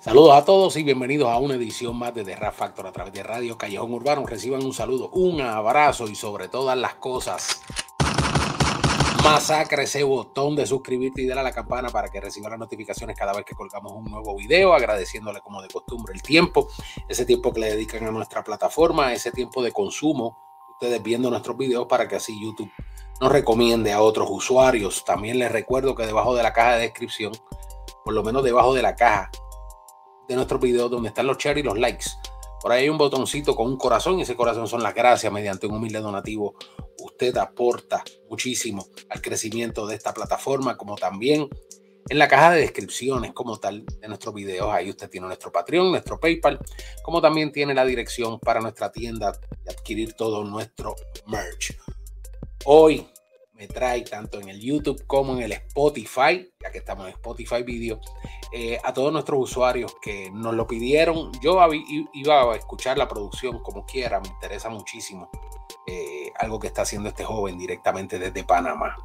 Saludos a todos y bienvenidos a una edición más de The Rap Factor a través de Radio Callejón Urbano. Reciban un saludo, un abrazo y sobre todas las cosas, masacre ese botón de suscribirte y darle a la campana para que reciban las notificaciones cada vez que colgamos un nuevo video, agradeciéndole como de costumbre el tiempo, ese tiempo que le dedican a nuestra plataforma, ese tiempo de consumo, ustedes viendo nuestros videos para que así YouTube nos recomiende a otros usuarios. También les recuerdo que debajo de la caja de descripción, por lo menos debajo de la caja, de nuestros videos donde están los shares y los likes. Por ahí hay un botoncito con un corazón y ese corazón son las gracias mediante un humilde donativo. Usted aporta muchísimo al crecimiento de esta plataforma, como también en la caja de descripciones como tal de nuestros videos. Ahí usted tiene nuestro Patreon, nuestro PayPal, como también tiene la dirección para nuestra tienda y adquirir todo nuestro merch. Hoy me trae tanto en el YouTube como en el Spotify, ya que estamos en Spotify Video, eh, a todos nuestros usuarios que nos lo pidieron. Yo iba a escuchar la producción como quiera, me interesa muchísimo eh, algo que está haciendo este joven directamente desde Panamá.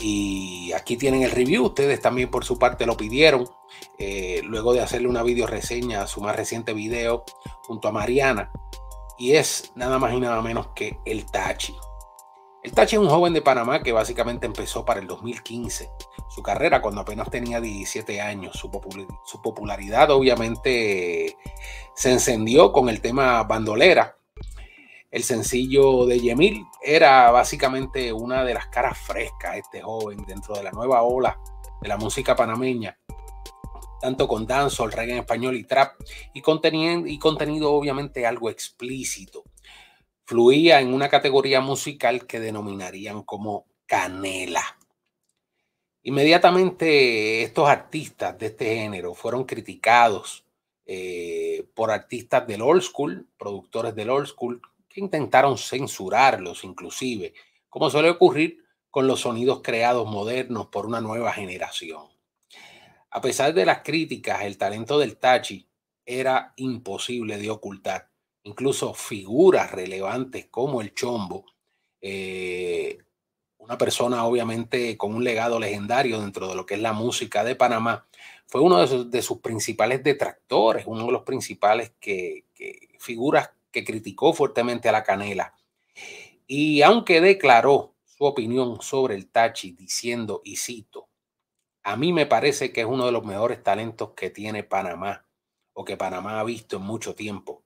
Y aquí tienen el review, ustedes también por su parte lo pidieron, eh, luego de hacerle una video reseña a su más reciente video junto a Mariana, y es nada más y nada menos que el Tachi. El Tachi es un joven de Panamá que básicamente empezó para el 2015 su carrera cuando apenas tenía 17 años. Su, popularidad obviamente se encendió con el tema bandolera. El sencillo de Yemil era básicamente una de las caras frescas, este joven, dentro de la nueva ola de la música panameña, tanto con dancehall, reggae en español y trap, y y contenido obviamente algo explícito fluía en una categoría musical que denominarían como canela. Inmediatamente estos artistas de este género fueron criticados eh, por artistas del old school, productores del old school, que intentaron censurarlos inclusive, como suele ocurrir con los sonidos creados modernos por una nueva generación. A pesar de las críticas, el talento del Tachi era imposible de ocultar incluso figuras relevantes como el Chombo, eh, una persona obviamente con un legado legendario dentro de lo que es la música de Panamá, fue uno de sus, principales detractores, uno de los principales que, figuras que criticó fuertemente a la canela. Y aunque declaró su opinión sobre el Tachi diciendo, y cito, a mí me parece que es uno de los mejores talentos que tiene Panamá o que Panamá ha visto en mucho tiempo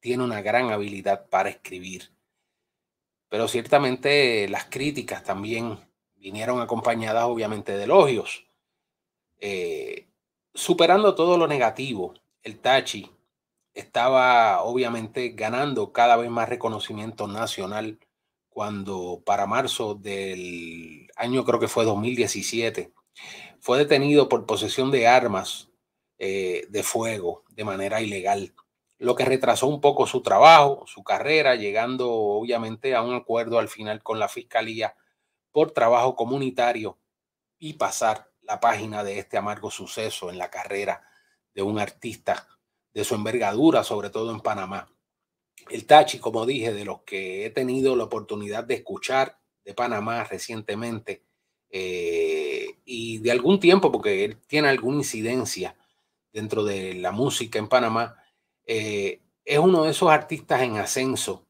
tiene una gran habilidad para escribir. Pero ciertamente las críticas también vinieron acompañadas obviamente de elogios. Eh, superando todo lo negativo, el Tachi estaba obviamente ganando cada vez más reconocimiento nacional cuando para marzo del año creo que fue 2017 fue detenido por posesión de armas eh, de fuego de manera ilegal lo que retrasó un poco su trabajo, su carrera, llegando obviamente a un acuerdo al final con la fiscalía por trabajo comunitario y pasar la página de este amargo suceso en la carrera de un artista de su envergadura, sobre todo en Panamá. El Tachi, como dije, de los que he tenido la oportunidad de escuchar de Panamá recientemente eh, y de algún tiempo, porque tiene alguna incidencia dentro de la música en Panamá, eh, es uno de esos artistas en ascenso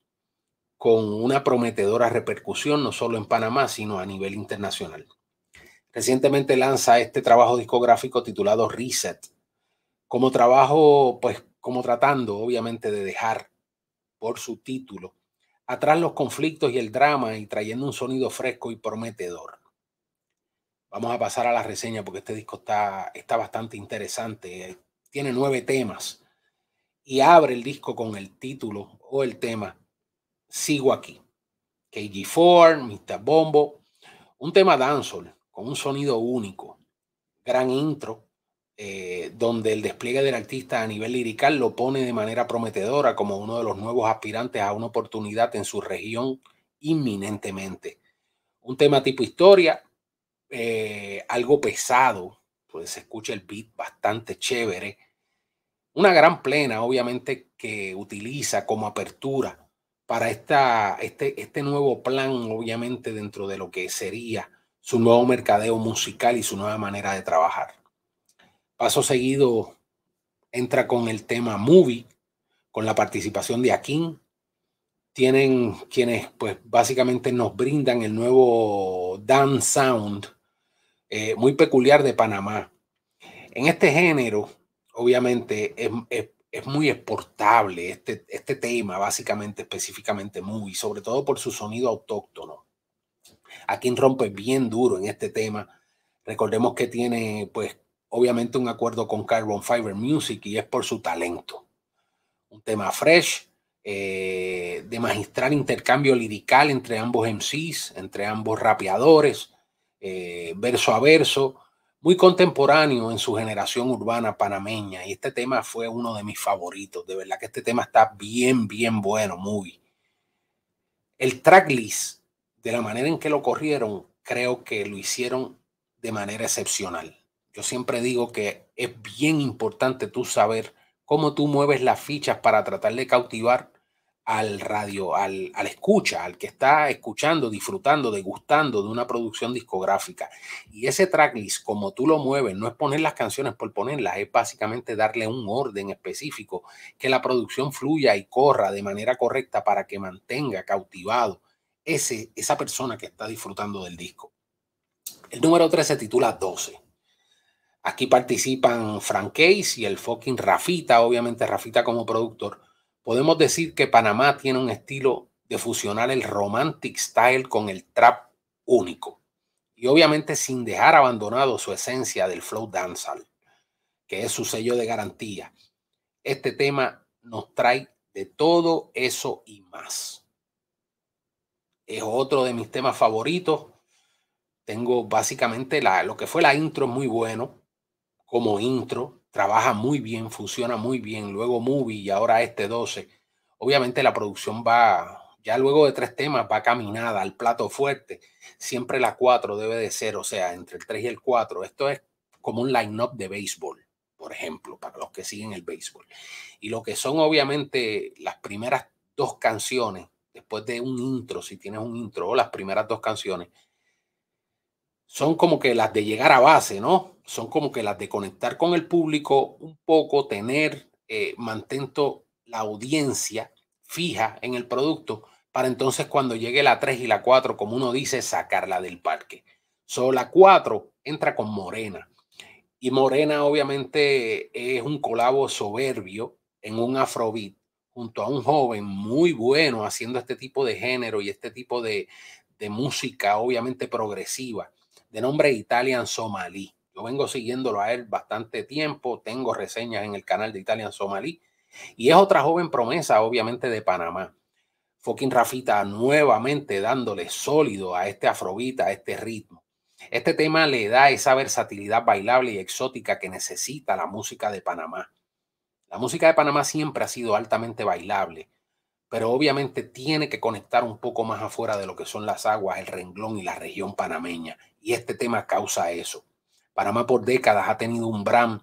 con una prometedora repercusión no solo en Panamá, sino a nivel internacional. Recientemente lanza este trabajo discográfico titulado Reset, como trabajo, pues como tratando obviamente de dejar por su título atrás los conflictos y el drama y trayendo un sonido fresco y prometedor. Vamos a pasar a la reseña porque este disco está, está bastante interesante. Tiene nueve temas y abre el disco con el título o el tema Sigo aquí. KG4, Mr. Bombo, un tema dancehall con un sonido único, gran intro, eh, donde el despliegue del artista a nivel lirical lo pone de manera prometedora como uno de los nuevos aspirantes a una oportunidad en su región inminentemente. Un tema tipo historia, eh, algo pesado, pues se escucha el beat bastante chévere, una gran plena, obviamente, que utiliza como apertura para esta, este, este nuevo plan, obviamente, dentro de lo que sería su nuevo mercadeo musical y su nueva manera de trabajar. Paso seguido, entra con el tema Movie, con la participación de Akin. Tienen quienes pues básicamente nos brindan el nuevo dance sound eh, muy peculiar de Panamá. En este género, obviamente, es, muy exportable este, este tema, básicamente, específicamente Movie, sobre todo por su sonido autóctono. Akin rompe bien duro en este tema. Recordemos que tiene, pues, obviamente un acuerdo con Carbon Fiber Music y es por su talento. Un tema fresh, eh, de magistral intercambio lirical entre ambos MCs, entre ambos rapeadores, eh, verso a verso, muy contemporáneo en su generación urbana panameña. Y este tema fue uno de mis favoritos. De verdad que este tema está bien, bien bueno, muy. El tracklist, de la manera en que lo corrieron, creo que lo hicieron de manera excepcional. Yo siempre digo que es bien importante tú saber cómo tú mueves las fichas para tratar de cautivar al radio, al, al, escucha, al que está escuchando, disfrutando, degustando de una producción discográfica. Y ese tracklist, como tú lo mueves, no es poner las canciones por ponerlas, es básicamente darle un orden específico, que la producción fluya y corra de manera correcta para que mantenga cautivado ese, esa persona que está disfrutando del disco. El número 3 se titula 12. Aquí participan Frank Case y el fucking Rafita, obviamente Rafita como productor. Podemos decir que Panamá tiene un estilo de fusionar el romantic style con el trap único. Y obviamente sin dejar abandonado su esencia del flow dancehall, que es su sello de garantía. Este tema nos trae de todo eso y más. Es otro de mis temas favoritos. Tengo básicamente la, lo que fue la intro muy bueno como intro, trabaja muy bien, funciona muy bien. Luego Movie y ahora este 12. Obviamente la producción va, ya luego de tres temas, va caminada al plato fuerte. Siempre la 4 debe de ser, o sea, entre el 3 y el 4. Esto es como un line-up de béisbol, por ejemplo, para los que siguen el béisbol. Y lo que son obviamente las primeras dos canciones, después de un intro, si tienes un intro, las primeras dos canciones, son como que las de llegar a base, ¿no? Son como que las de conectar con el público un poco, tener, eh, mantento la audiencia fija en el producto para entonces cuando llegue la 3 y la 4, como uno dice, sacarla del parque. Solo la 4 entra con Morena. Y Morena obviamente es un colabo soberbio en un afrobeat junto a un joven muy bueno haciendo este tipo de género y este tipo de, de música obviamente progresiva de nombre Italian Somalí. Yo vengo siguiéndolo a él bastante tiempo, tengo reseñas en el canal de Italian Somalí y es otra joven promesa, obviamente, de Panamá. Fucking Rafita nuevamente dándole sólido a este afrobita, a este ritmo. Este tema le da esa versatilidad bailable y exótica que necesita la música de Panamá. La música de Panamá siempre ha sido altamente bailable, pero obviamente tiene que conectar un poco más afuera de lo que son las aguas, el renglón y la región panameña. Y este tema causa eso. Panamá por décadas ha tenido un brand,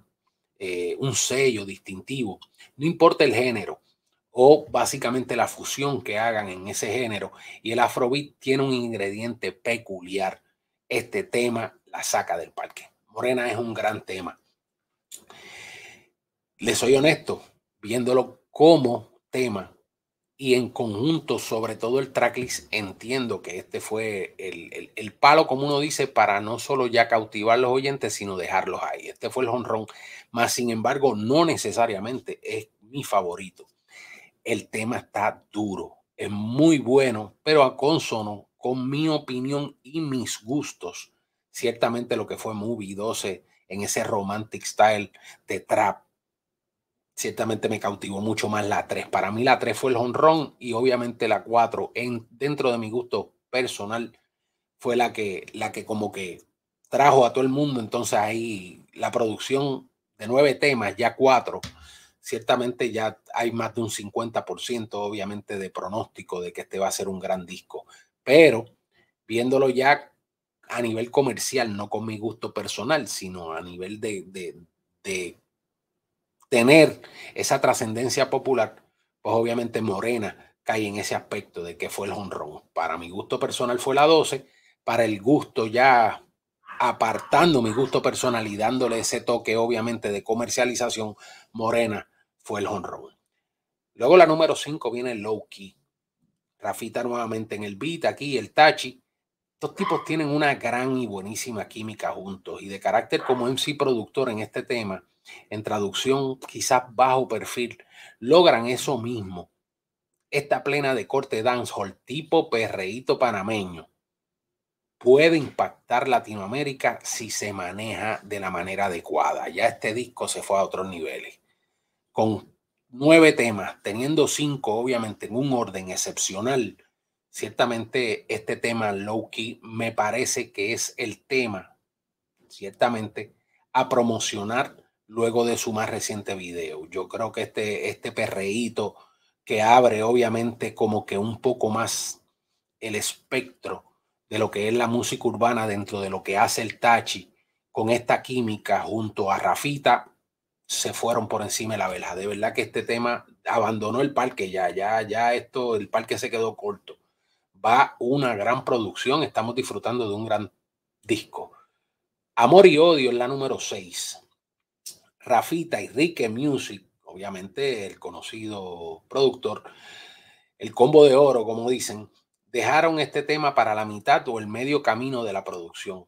eh, un sello distintivo, no importa el género o básicamente la fusión que hagan en ese género. Y el afrobeat tiene un ingrediente peculiar. Este tema la saca del parque. Morena es un gran tema. Le soy honesto, viéndolo como tema, y en conjunto, sobre todo el tracklist, entiendo que este fue el, el, palo, como uno dice, para no solo ya cautivar los oyentes, sino dejarlos ahí. Este fue el honrón, más sin embargo, no necesariamente es mi favorito. El tema está duro, es muy bueno, pero a consono con mi opinión y mis gustos. Ciertamente lo que fue Movie 12 en ese romantic style de trap ciertamente me cautivó mucho más la 3. Para mí la 3 fue el honrón y obviamente la 4 en, dentro de mi gusto personal fue la que, la que como que trajo a todo el mundo. Entonces ahí la producción de nueve temas, ya cuatro, ciertamente ya hay más de un 50% obviamente de pronóstico de que este va a ser un gran disco. Pero viéndolo ya a nivel comercial, no con mi gusto personal, sino a nivel de, de, de tener esa trascendencia popular, pues obviamente Morena cae en ese aspecto de que fue el honrón. Para mi gusto personal fue la 12, para el gusto ya apartando mi gusto personal y dándole ese toque obviamente de comercialización, Morena fue el honrón. Luego la número 5 viene el Low Key. Rafita nuevamente en el beat, aquí el Tachi. Estos tipos tienen una gran y buenísima química juntos y de carácter como MC productor en este tema, en traducción quizás bajo perfil, logran eso mismo. Esta plena de corte dancehall tipo perreíto panameño puede impactar Latinoamérica si se maneja de la manera adecuada. Ya este disco se fue a otros niveles. Con nueve temas, teniendo cinco obviamente en un orden excepcional, ciertamente este tema low key me parece que es el tema, ciertamente, a promocionar luego de su más reciente video. Yo creo que este, este perreíto que abre obviamente como que un poco más el espectro de lo que es la música urbana dentro de lo que hace el Tachi con esta química junto a Rafita se fueron por encima de la vela. De verdad que este tema abandonó el parque ya, ya, ya esto, el parque se quedó corto. Va una gran producción, estamos disfrutando de un gran disco. Amor y Odio es la número 6. Rafita y Rique Music, obviamente el conocido productor, el combo de oro, como dicen, dejaron este tema para la mitad o el medio camino de la producción.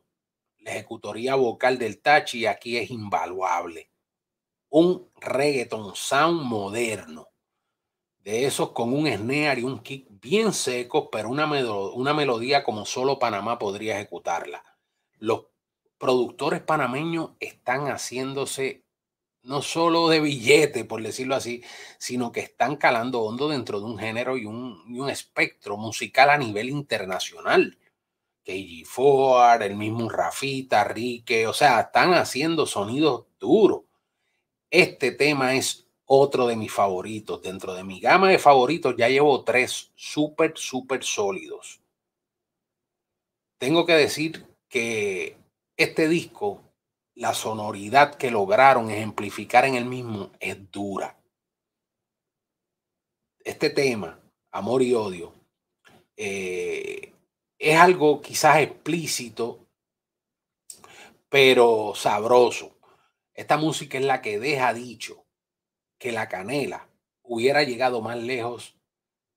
La ejecutoría vocal del Tachi aquí es invaluable. Un reggaeton sound moderno. De esos con un snare y un kick bien secos, pero una, una melodía como solo Panamá podría ejecutarla. Los productores panameños están haciéndose no solo de billete, por decirlo así, sino que están calando hondo dentro de un género y un, espectro musical a nivel internacional. KG Ford, el mismo Rafita, Rique, o sea, están haciendo sonidos duros. Este tema es otro de mis favoritos. Dentro de mi gama de favoritos ya llevo tres súper, súper sólidos. Tengo que decir que este disco la sonoridad que lograron ejemplificar en el mismo es dura. Este tema, amor y odio, eh, es algo quizás explícito, pero sabroso. Esta música es la que deja dicho que la canela hubiera llegado más lejos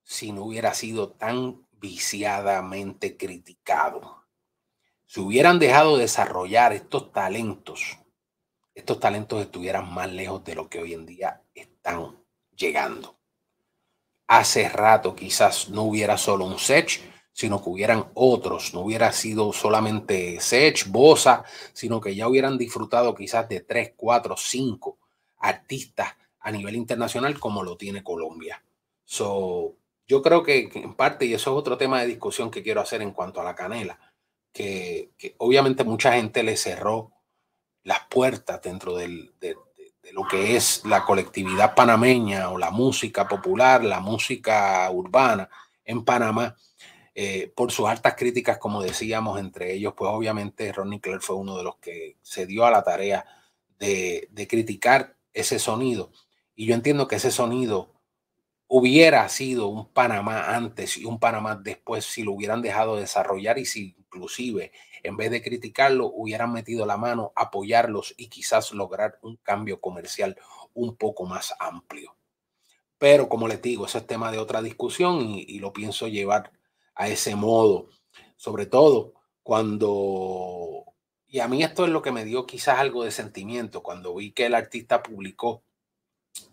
si no hubiera sido tan viciadamente criticado si hubieran dejado desarrollar estos talentos, estos talentos estuvieran más lejos de lo que hoy en día están llegando. Hace rato quizás no hubiera solo un Sech, sino que hubieran otros, no hubiera sido solamente Sech, Bosa, sino que ya hubieran disfrutado quizás de tres, cuatro, cinco artistas a nivel internacional como lo tiene Colombia. So, yo creo que en parte, y eso es otro tema de discusión que quiero hacer en cuanto a la canela, que, obviamente mucha gente le cerró las puertas dentro de, lo que es la colectividad panameña o la música popular, la música urbana en Panamá, eh, por sus altas críticas, como decíamos, entre ellos, pues obviamente Ronnie Claire fue uno de los que se dio a la tarea de criticar ese sonido. Y yo entiendo que ese sonido hubiera sido un Panamá antes y un Panamá después si lo hubieran dejado desarrollar y si inclusive en vez de criticarlo hubieran metido la mano, apoyarlos y quizás lograr un cambio comercial un poco más amplio. Pero como les digo, eso es tema de otra discusión y, lo pienso llevar a ese modo, sobre todo cuando, y a mí esto es lo que me dio quizás algo de sentimiento, cuando vi que el artista publicó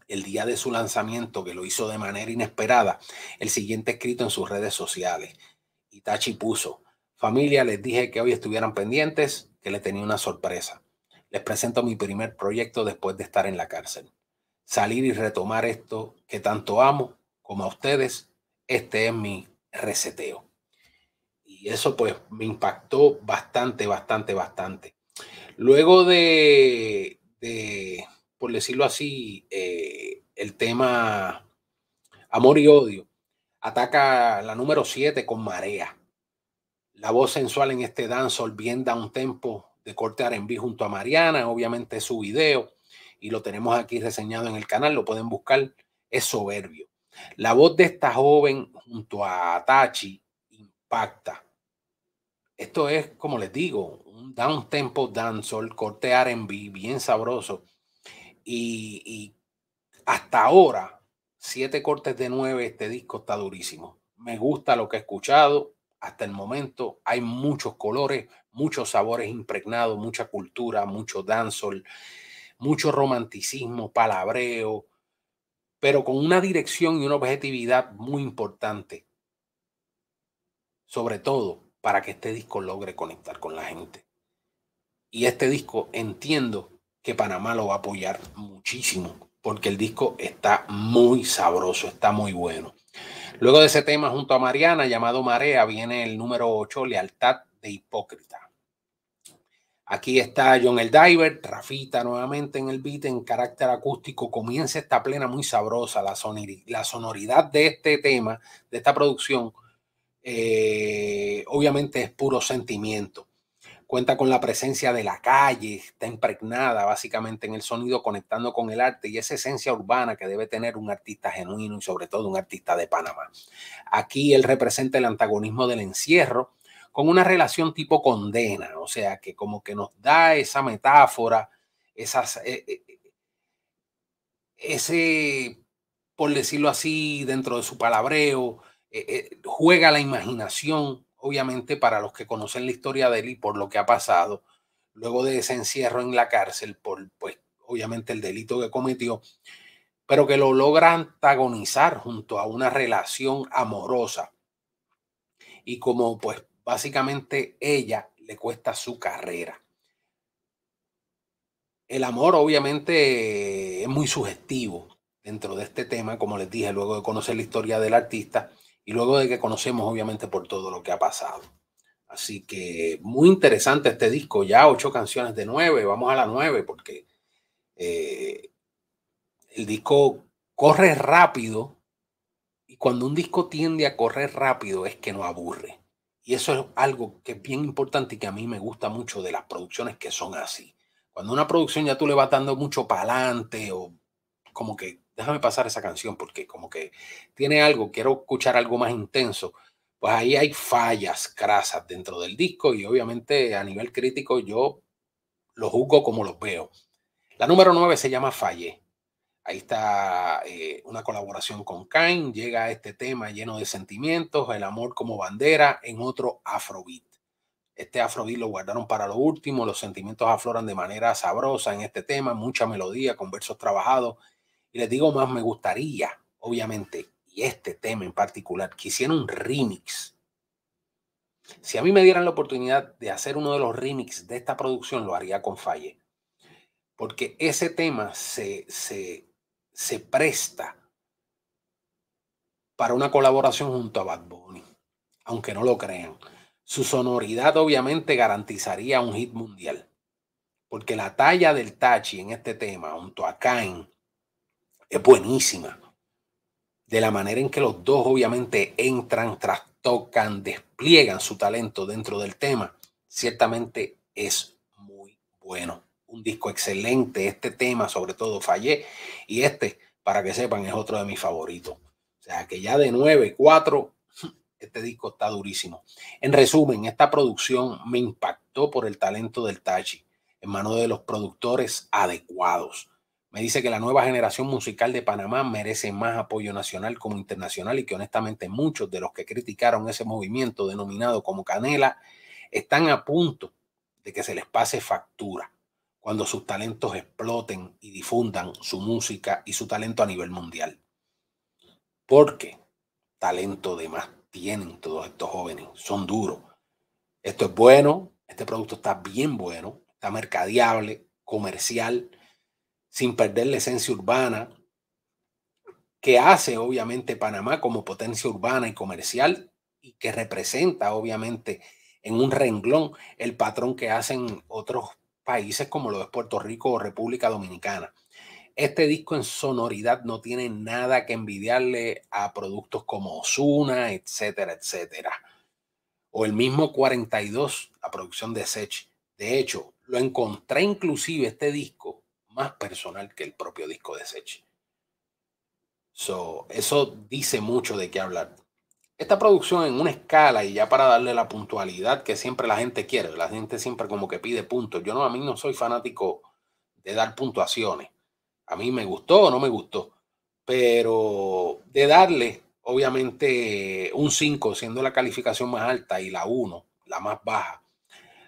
el día de su lanzamiento, que lo hizo de manera inesperada, el siguiente escrito en sus redes sociales. Itachi puso, familia, les dije que hoy estuvieran pendientes, que le tenía una sorpresa. Les presento mi primer proyecto después de estar en la cárcel. Salir y retomar esto que tanto amo como a ustedes, este es mi reseteo. Y eso pues me impactó bastante, bastante, bastante. Luego de, de por decirlo así, eh, el tema amor y odio. Ataca la número 7 con Marea. La voz sensual en este dancehall bien da un tempo de corte R&B junto a Mariana, obviamente su video, y lo tenemos aquí reseñado en el canal, lo pueden buscar, es soberbio. La voz de esta joven junto a Tachi impacta. Esto es, como les digo, un down tempo dancehall, corte R&B, bien sabroso. Y, y, hasta ahora, siete cortes de nueve, este disco está durísimo. Me gusta lo que he escuchado hasta el momento. Hay muchos colores, muchos sabores impregnados, mucha cultura, mucho dancehall, mucho romanticismo, palabreo, pero con una dirección y una objetividad muy importante. Sobre todo para que este disco logre conectar con la gente. Y este disco entiendo que Panamá lo va a apoyar muchísimo, porque el disco está muy sabroso, está muy bueno. Luego de ese tema junto a Mariana llamado Marea viene el número 8, Lealtad de Hipócrita. Aquí está John el Diver, Rafita nuevamente en el beat en carácter acústico. Comienza esta plena muy sabrosa. La, la sonoridad de este tema, de esta producción, eh, obviamente es puro sentimiento. Cuenta con la presencia de la calle, está impregnada básicamente en el sonido, conectando con el arte y esa esencia urbana que debe tener un artista genuino y sobre todo un artista de Panamá. Aquí él representa el antagonismo del encierro con una relación tipo condena, o sea, que como que nos da esa metáfora, esas, eh, eh, ese, por decirlo así, dentro de su palabreo, eh, juega la imaginación, obviamente para los que conocen la historia de él y por lo que ha pasado, luego de ese encierro en la cárcel, por, pues, obviamente el delito que cometió, pero que lo logra antagonizar junto a una relación amorosa. Y como pues básicamente ella le cuesta su carrera. El amor obviamente es muy sugestivo dentro de este tema, como les dije, luego de conocer la historia del artista y luego de que conocemos obviamente por todo lo que ha pasado. Así que muy interesante este disco, ya ocho canciones de nueve, vamos a la nueve porque eh, el disco corre rápido y cuando un disco tiende a correr rápido es que no aburre. Y eso es algo que es bien importante y que a mí me gusta mucho de las producciones que son así. Cuando una producción ya tú le vas dando mucho para adelante o como que déjame pasar esa canción porque como que tiene algo, quiero escuchar algo más intenso, pues ahí hay fallas crasas dentro del disco y obviamente a nivel crítico yo lo juzgo como los veo. La número 9 se llama Falle. Ahí está eh, una colaboración con Kain, llega a este tema lleno de sentimientos, el amor como bandera en otro afrobeat. Este afrobeat lo guardaron para lo último, los sentimientos afloran de manera sabrosa en este tema, mucha melodía con versos trabajados. Les digo más, me gustaría, obviamente, y este tema en particular, que hiciera un remix. Si a mí me dieran la oportunidad de hacer uno de los remix de esta producción, lo haría con Falle. Porque ese tema se, se, se presta para una colaboración junto a Bad Bunny, aunque no lo crean. Su sonoridad obviamente garantizaría un hit mundial, porque la talla del Tachi en este tema junto a Kain es buenísima. De la manera en que los dos obviamente entran, trastocan, despliegan su talento dentro del tema, ciertamente es muy bueno un disco excelente. Este tema, sobre todo, fallé. Y este, para que sepan, es otro de mis favoritos. O sea que ya de 9, 4, este disco está durísimo. En resumen, esta producción me impactó por el talento del Tachi, en manos de los productores adecuados. Me dice que la nueva generación musical de Panamá merece más apoyo nacional como internacional y que honestamente muchos de los que criticaron ese movimiento denominado como Canela están a punto de que se les pase factura cuando sus talentos exploten y difundan su música y su talento a nivel mundial. Porque talento de más tienen todos estos jóvenes, son duros. Esto es bueno, este producto está bien bueno, está mercadeable, comercial, sin perder la esencia urbana, que hace obviamente Panamá como potencia urbana y comercial y que representa obviamente en un renglón el patrón que hacen otros países como lo es Puerto Rico o República Dominicana. Este disco en sonoridad no tiene nada que envidiarle a productos como Osuna, etcétera, etcétera. O el mismo 42, la producción de Sech. De hecho, lo encontré inclusive este disco más personal que el propio disco de Sech. So, eso dice mucho de qué hablar. esta producción en una escala y ya para darle la puntualidad que siempre la gente quiere, la gente siempre como que pide puntos. Yo no, a mí no soy fanático de dar puntuaciones. A mí me gustó o no me gustó, pero de darle, obviamente, un 5 siendo la calificación más alta y la 1, la más baja,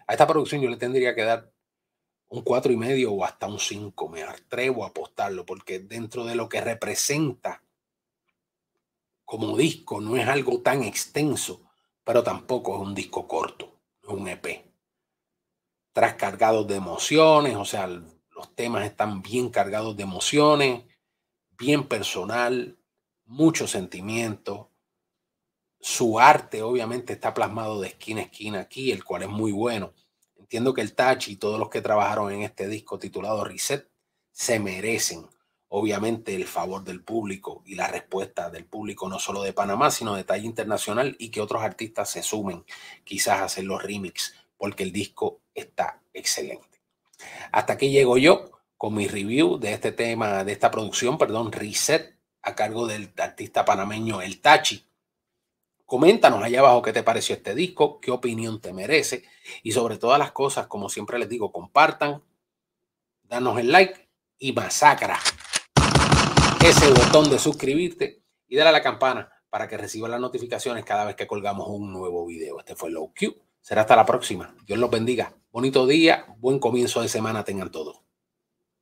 a esta producción yo le tendría que dar un cuatro y medio o hasta un 5. Me atrevo a apostarlo porque dentro de lo que representa como disco no es algo tan extenso, pero tampoco es un disco corto, es un EP. Tras cargados de emociones, o sea, los temas están bien cargados de emociones, bien personal, mucho sentimiento. Su arte obviamente está plasmado de esquina a esquina aquí, el cual es muy bueno. Entiendo que el Touch y todos los que trabajaron en este disco titulado Reset se merecen obviamente el favor del público y la respuesta del público, no solo de Panamá, sino de talla internacional y que otros artistas se sumen quizás a hacer los remix, porque el disco está excelente. Hasta aquí llego yo con mi review de este tema, de esta producción, perdón, Reset, a cargo del artista panameño El Tachi. Coméntanos allá abajo qué te pareció este disco, qué opinión te merece y sobre todas las cosas, como siempre les digo, compartan, danos el like y masacra ese botón de suscribirte y dale a la campana para que reciban las notificaciones cada vez que colgamos un nuevo video. Este fue Low Q. Será hasta la próxima. Dios los bendiga. Bonito día, buen comienzo de semana tengan todos.